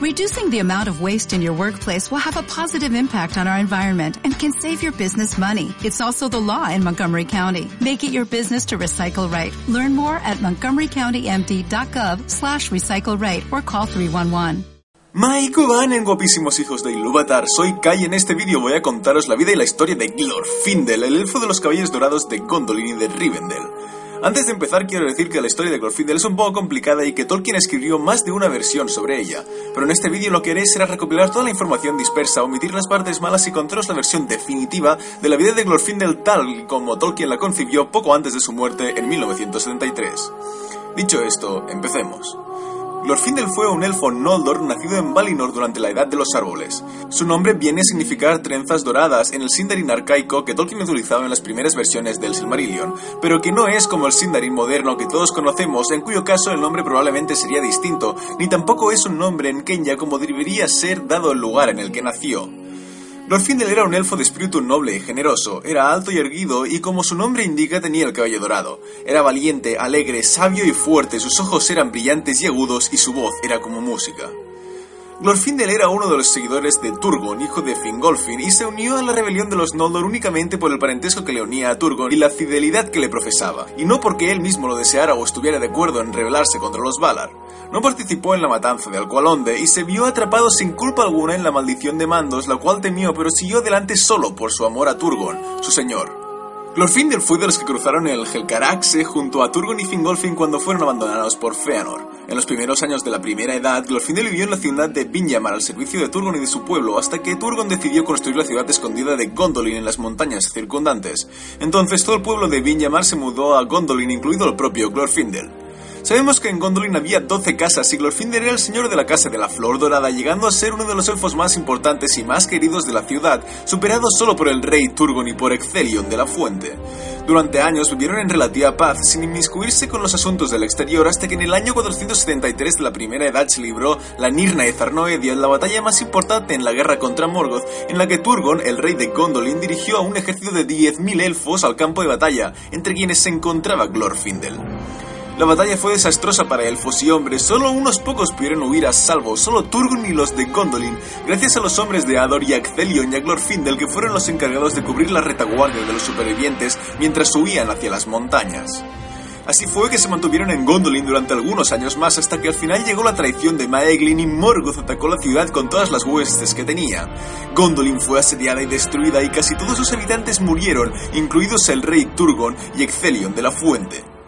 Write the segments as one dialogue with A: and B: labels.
A: Reducing the amount of waste in your workplace will have a positive impact on our environment and can save your business money. It's also the law in Montgomery County. Make it your business to recycle right. Learn more at montgomerycountymd.gov slash recycle right or call 311.
B: en guapísimos hijos de Ilúvatar, soy Kai y en este vídeo voy a contaros la vida y la historia de Glorfindel, el elfo de los cabellos dorados de Gondolin y de Rivendell. Antes de empezar quiero decir que la historia de Glorfindel es un poco complicada y que Tolkien escribió más de una versión sobre ella, pero en este vídeo lo que haré será recopilar toda la información dispersa, omitir las partes malas y contaros la versión definitiva de la vida de Glorfindel tal como Tolkien la concibió poco antes de su muerte en 1973. Dicho esto, empecemos. Glorfindel fue un elfo Noldor nacido en Valinor durante la Edad de los Árboles. Su nombre viene a significar trenzas doradas en el Sindarin arcaico que Tolkien utilizaba en las primeras versiones del Silmarillion, pero que no es como el Sindarin moderno que todos conocemos, en cuyo caso el nombre probablemente sería distinto, ni tampoco es un nombre en Kenya como debería ser dado el lugar en el que nació. Glorfindel era un elfo de espíritu noble y generoso, era alto y erguido y como su nombre indica tenía el cabello dorado. Era valiente, alegre, sabio y fuerte, sus ojos eran brillantes y agudos y su voz era como música. Glorfindel era uno de los seguidores de Turgon, hijo de Fingolfin, y se unió a la rebelión de los Noldor únicamente por el parentesco que le unía a Turgon y la fidelidad que le profesaba, y no porque él mismo lo deseara o estuviera de acuerdo en rebelarse contra los Valar. No participó en la matanza de Alqualonde y se vio atrapado sin culpa alguna en la maldición de Mandos, la cual temió pero siguió adelante solo por su amor a Turgon, su señor. Glorfindel fue de los que cruzaron el Helcaraxe junto a Turgon y Fingolfin cuando fueron abandonados por Feanor. En los primeros años de la Primera Edad, Glorfindel vivió en la ciudad de Vinyamar al servicio de Turgon y de su pueblo, hasta que Turgon decidió construir la ciudad escondida de Gondolin en las montañas circundantes. Entonces todo el pueblo de Vinyamar se mudó a Gondolin, incluido el propio Glorfindel. Sabemos que en Gondolin había 12 casas y Glorfindel era el señor de la Casa de la Flor Dorada, llegando a ser uno de los elfos más importantes y más queridos de la ciudad, superado solo por el rey Turgon y por Excelion de la Fuente. Durante años vivieron en relativa paz, sin inmiscuirse con los asuntos del exterior, hasta que en el año 473 de la Primera Edad se libró la Nirna de Zarnoedia, la batalla más importante en la guerra contra Morgoth, en la que Turgon, el rey de Gondolin, dirigió a un ejército de 10.000 elfos al campo de batalla, entre quienes se encontraba Glorfindel. La batalla fue desastrosa para elfos y hombres, solo unos pocos pudieron huir a salvo, solo Turgon y los de Gondolin, gracias a los hombres de Ador y Acthelion y a que fueron los encargados de cubrir la retaguardia de los supervivientes mientras huían hacia las montañas. Así fue que se mantuvieron en Gondolin durante algunos años más hasta que al final llegó la traición de Maeglin y Morgoth atacó la ciudad con todas las huestes que tenía. Gondolin fue asediada y destruida y casi todos sus habitantes murieron, incluidos el rey Turgon y Excelion de la Fuente.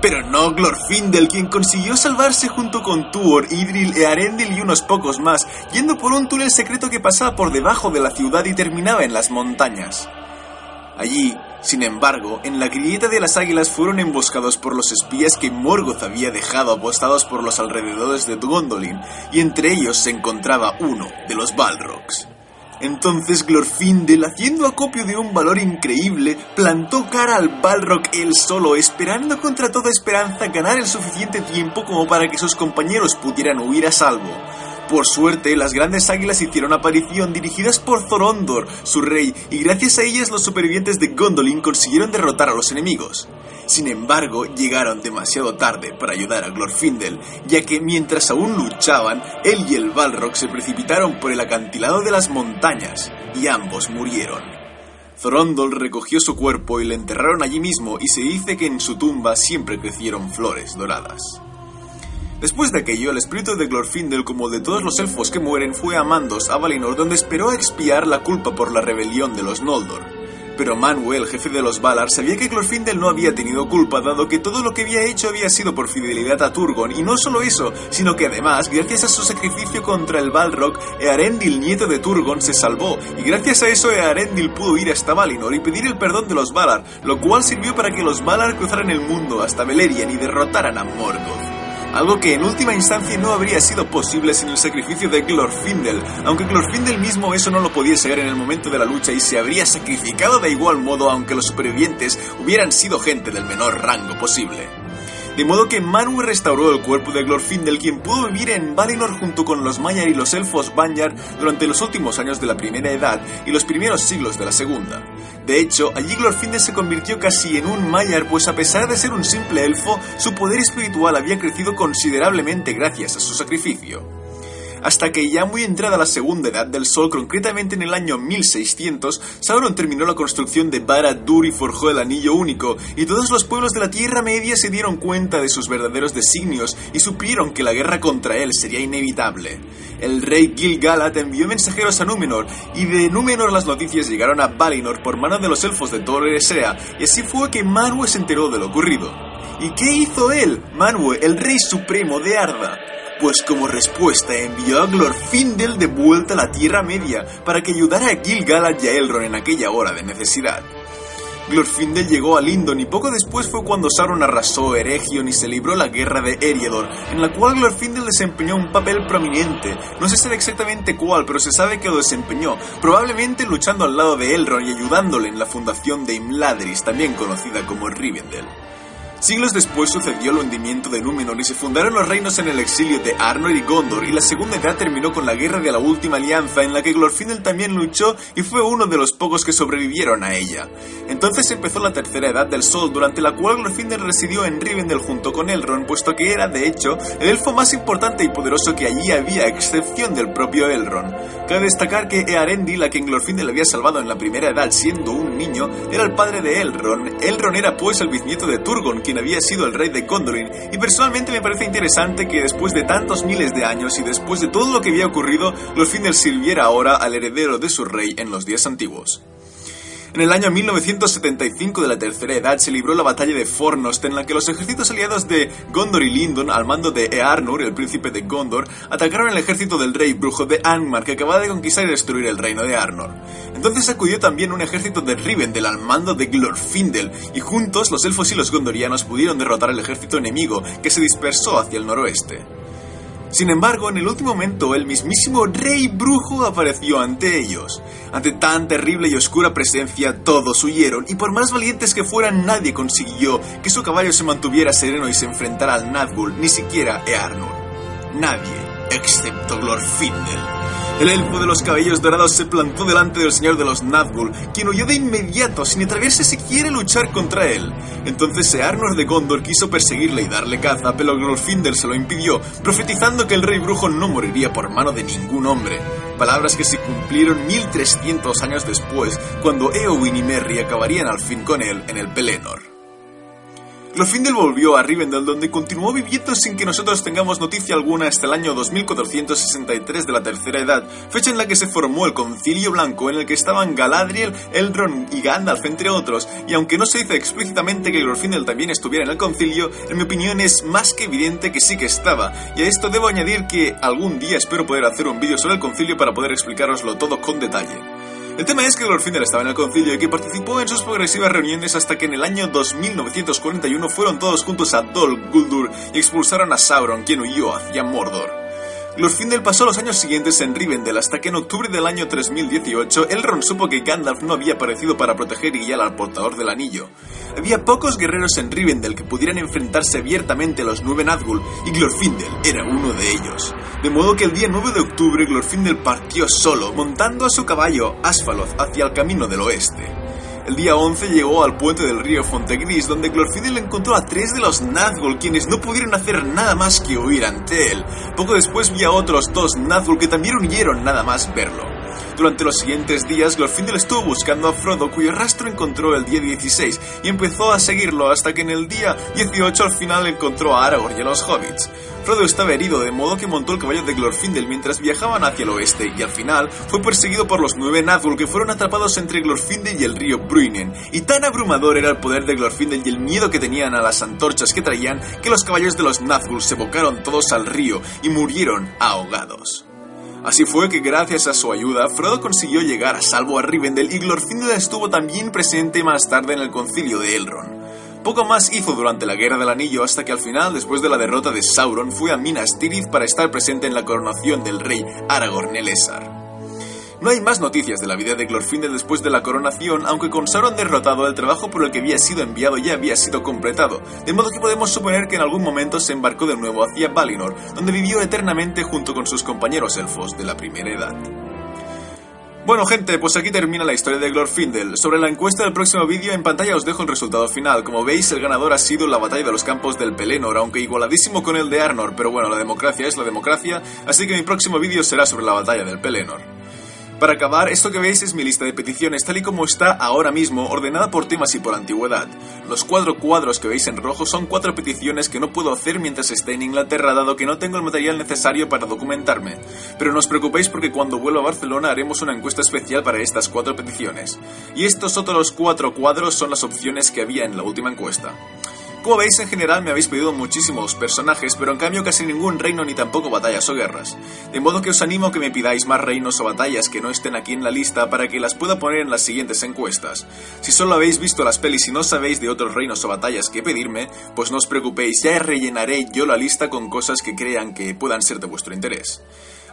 B: Pero no Glorfindel, quien consiguió salvarse junto con Tuor, Idril, Earendil y unos pocos más, yendo por un túnel secreto que pasaba por debajo de la ciudad y terminaba en las montañas. Allí, sin embargo, en la grieta de las águilas fueron emboscados por los espías que Morgoth había dejado apostados por los alrededores de Gondolin, y entre ellos se encontraba uno de los Balrogs. Entonces Glorfindel, haciendo acopio de un valor increíble, plantó cara al Balrog él solo, esperando contra toda esperanza ganar el suficiente tiempo como para que sus compañeros pudieran huir a salvo. Por suerte, las grandes águilas hicieron aparición dirigidas por Thorondor, su rey, y gracias a ellas los supervivientes de Gondolin consiguieron derrotar a los enemigos. Sin embargo, llegaron demasiado tarde para ayudar a Glorfindel, ya que mientras aún luchaban, él y el Balrog se precipitaron por el acantilado de las montañas, y ambos murieron. Thorondor recogió su cuerpo y le enterraron allí mismo y se dice que en su tumba siempre crecieron flores doradas. Después de aquello, el espíritu de Glorfindel, como de todos los elfos que mueren, fue a Mandos, a Valinor, donde esperó expiar la culpa por la rebelión de los Noldor. Pero Manuel, jefe de los Valar, sabía que Glorfindel no había tenido culpa, dado que todo lo que había hecho había sido por fidelidad a Turgon, y no solo eso, sino que además, gracias a su sacrificio contra el Balrog, Earendil, nieto de Turgon, se salvó, y gracias a eso Earendil pudo ir hasta Valinor y pedir el perdón de los Valar, lo cual sirvió para que los Valar cruzaran el mundo hasta Beleriand y derrotaran a Morgoth algo que en última instancia no habría sido posible sin el sacrificio de Glorfindel, aunque Glorfindel mismo eso no lo podía saber en el momento de la lucha y se habría sacrificado de igual modo aunque los supervivientes hubieran sido gente del menor rango posible de modo que Manu restauró el cuerpo de Glorfindel, quien pudo vivir en Valinor junto con los Maiar y los elfos Banyar durante los últimos años de la Primera Edad y los primeros siglos de la Segunda. De hecho, allí Glorfindel se convirtió casi en un Maiar, pues a pesar de ser un simple elfo, su poder espiritual había crecido considerablemente gracias a su sacrificio. Hasta que ya muy entrada la segunda edad del Sol, concretamente en el año 1600, Sauron terminó la construcción de Barad-dûr y forjó el Anillo Único, y todos los pueblos de la Tierra Media se dieron cuenta de sus verdaderos designios y supieron que la guerra contra él sería inevitable. El rey Gil-galad envió mensajeros a Númenor, y de Númenor las noticias llegaron a Valinor por mano de los elfos de Thor Eresea, y así fue que Manwë se enteró de lo ocurrido. ¿Y qué hizo él, Manwë, el rey supremo de Arda? Pues como respuesta envió a Glorfindel de vuelta a la Tierra Media para que ayudara a Gil-galad y a Elrond en aquella hora de necesidad. Glorfindel llegó a Lindon y poco después fue cuando Sauron arrasó Eregion y se libró la guerra de Eriador, en la cual Glorfindel desempeñó un papel prominente. No se sabe exactamente cuál, pero se sabe que lo desempeñó, probablemente luchando al lado de Elrond y ayudándole en la fundación de Imladris, también conocida como Rivendell. Siglos después sucedió el hundimiento de Númenor y se fundaron los reinos en el exilio de Arnor y Gondor, y la Segunda Edad terminó con la Guerra de la Última Alianza, en la que Glorfindel también luchó y fue uno de los pocos que sobrevivieron a ella. Entonces empezó la Tercera Edad del Sol, durante la cual Glorfindel residió en Rivendell junto con Elrond, puesto que era, de hecho, el elfo más importante y poderoso que allí había, a excepción del propio Elrond. Cabe destacar que Earendil, a quien Glorfindel había salvado en la Primera Edad siendo un niño, era el padre de Elrond. Elrond era pues el bisnieto de Turgon, quien había sido el rey de Gondolin, y personalmente me parece interesante que después de tantos miles de años y después de todo lo que había ocurrido, Glorfindel sirviera ahora al heredero de su rey en los días antiguos. En el año 1975 de la Tercera Edad se libró la batalla de Fornost, en la que los ejércitos aliados de Gondor y Lindon, al mando de Earnur, el príncipe de Gondor, atacaron el ejército del rey brujo de Angmar, que acababa de conquistar y destruir el reino de Arnor. Entonces acudió también un ejército de Rivendell al mando de Glorfindel, y juntos los elfos y los gondorianos pudieron derrotar al ejército enemigo, que se dispersó hacia el noroeste. Sin embargo, en el último momento, el mismísimo rey brujo apareció ante ellos. Ante tan terrible y oscura presencia, todos huyeron, y por más valientes que fueran, nadie consiguió que su caballo se mantuviera sereno y se enfrentara al Nazgûl, ni siquiera Earnur. Nadie, excepto Glorfindel. El elfo de los cabellos dorados se plantó delante del señor de los Nazgûl, quien huyó de inmediato sin atreverse siquiera a luchar contra él. Entonces Earnor de Gondor quiso perseguirle y darle caza, pero Glorfindel se lo impidió, profetizando que el rey brujo no moriría por mano de ningún hombre. Palabras que se cumplieron 1300 años después, cuando Eowyn y Merry acabarían al fin con él en el Pelennor. Glorfindel volvió a Rivendell donde continuó viviendo sin que nosotros tengamos noticia alguna hasta el año 2463 de la Tercera Edad, fecha en la que se formó el Concilio Blanco en el que estaban Galadriel, Elrond y Gandalf entre otros, y aunque no se dice explícitamente que Glorfindel también estuviera en el concilio, en mi opinión es más que evidente que sí que estaba, y a esto debo añadir que algún día espero poder hacer un vídeo sobre el concilio para poder explicaroslo todo con detalle. El tema es que Glorfindel estaba en el concilio y que participó en sus progresivas reuniones hasta que en el año 2941 fueron todos juntos a Dol Guldur y expulsaron a Sauron, quien huyó hacia Mordor. Glorfindel pasó los años siguientes en Rivendell hasta que en octubre del año 3018 Elrond supo que Gandalf no había aparecido para proteger y guiar al portador del anillo. Había pocos guerreros en Rivendell que pudieran enfrentarse abiertamente a los nueve Nazgûl y Glorfindel era uno de ellos. De modo que el día 9 de octubre Glorfindel partió solo, montando a su caballo Asfaloth hacia el camino del oeste. El día 11 llegó al puente del río Fontegris, donde Glorfindel encontró a tres de los Nazgûl, quienes no pudieron hacer nada más que huir ante él. Poco después vi a otros dos Nazgûl que también huyeron nada más verlo. Durante los siguientes días, Glorfindel estuvo buscando a Frodo, cuyo rastro encontró el día 16, y empezó a seguirlo hasta que en el día 18 al final encontró a Aragorn y a los Hobbits. Frodo estaba herido, de modo que montó el caballo de Glorfindel mientras viajaban hacia el oeste, y al final fue perseguido por los nueve Nazgûl que fueron atrapados entre Glorfindel y el río Bruinen. Y tan abrumador era el poder de Glorfindel y el miedo que tenían a las antorchas que traían, que los caballos de los Nazgûl se bocaron todos al río y murieron ahogados. Así fue que gracias a su ayuda, Frodo consiguió llegar a salvo a Rivendell y Glorfindel estuvo también presente más tarde en el concilio de Elrond. Poco más hizo durante la Guerra del Anillo hasta que al final, después de la derrota de Sauron, fue a Minas Tirith para estar presente en la coronación del rey Aragorn Elessar. No hay más noticias de la vida de Glorfindel después de la coronación, aunque con Sauron derrotado, el trabajo por el que había sido enviado ya había sido completado, de modo que podemos suponer que en algún momento se embarcó de nuevo hacia Valinor, donde vivió eternamente junto con sus compañeros elfos de la Primera Edad. Bueno gente, pues aquí termina la historia de Glorfindel. Sobre la encuesta del próximo vídeo en pantalla os dejo el resultado final. Como veis, el ganador ha sido la batalla de los campos del Pelennor, aunque igualadísimo con el de Arnor, pero bueno, la democracia es la democracia, así que mi próximo vídeo será sobre la batalla del Pelennor. Para acabar, esto que veis es mi lista de peticiones tal y como está ahora mismo, ordenada por temas y por antigüedad. Los cuatro cuadros que veis en rojo son cuatro peticiones que no puedo hacer mientras esté en Inglaterra dado que no tengo el material necesario para documentarme. Pero no os preocupéis porque cuando vuelva a Barcelona haremos una encuesta especial para estas cuatro peticiones. Y estos otros cuatro cuadros son las opciones que había en la última encuesta. Como veis, en general me habéis pedido muchísimos personajes, pero en cambio casi ningún reino ni tampoco batallas o guerras. De modo que os animo a que me pidáis más reinos o batallas que no estén aquí en la lista para que las pueda poner en las siguientes encuestas. Si solo habéis visto las pelis y no sabéis de otros reinos o batallas que pedirme, pues no os preocupéis, ya rellenaré yo la lista con cosas que crean que puedan ser de vuestro interés.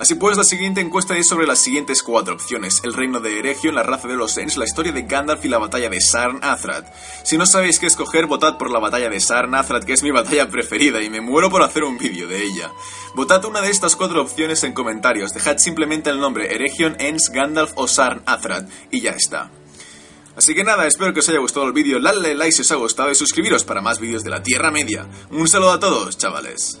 B: Así pues, la siguiente encuesta es sobre las siguientes cuatro opciones. El reino de Eregion, la raza de los Ents, la historia de Gandalf y la batalla de Sarn Athrat. Si no sabéis qué escoger, votad por la batalla de Sarn Athrat, que es mi batalla preferida y me muero por hacer un vídeo de ella. Votad una de estas cuatro opciones en comentarios. Dejad simplemente el nombre Eregion, Ents, Gandalf o Sarn y ya está. Así que nada, espero que os haya gustado el vídeo, dadle like si os ha gustado y suscribiros para más vídeos de la Tierra Media. Un saludo a todos, chavales.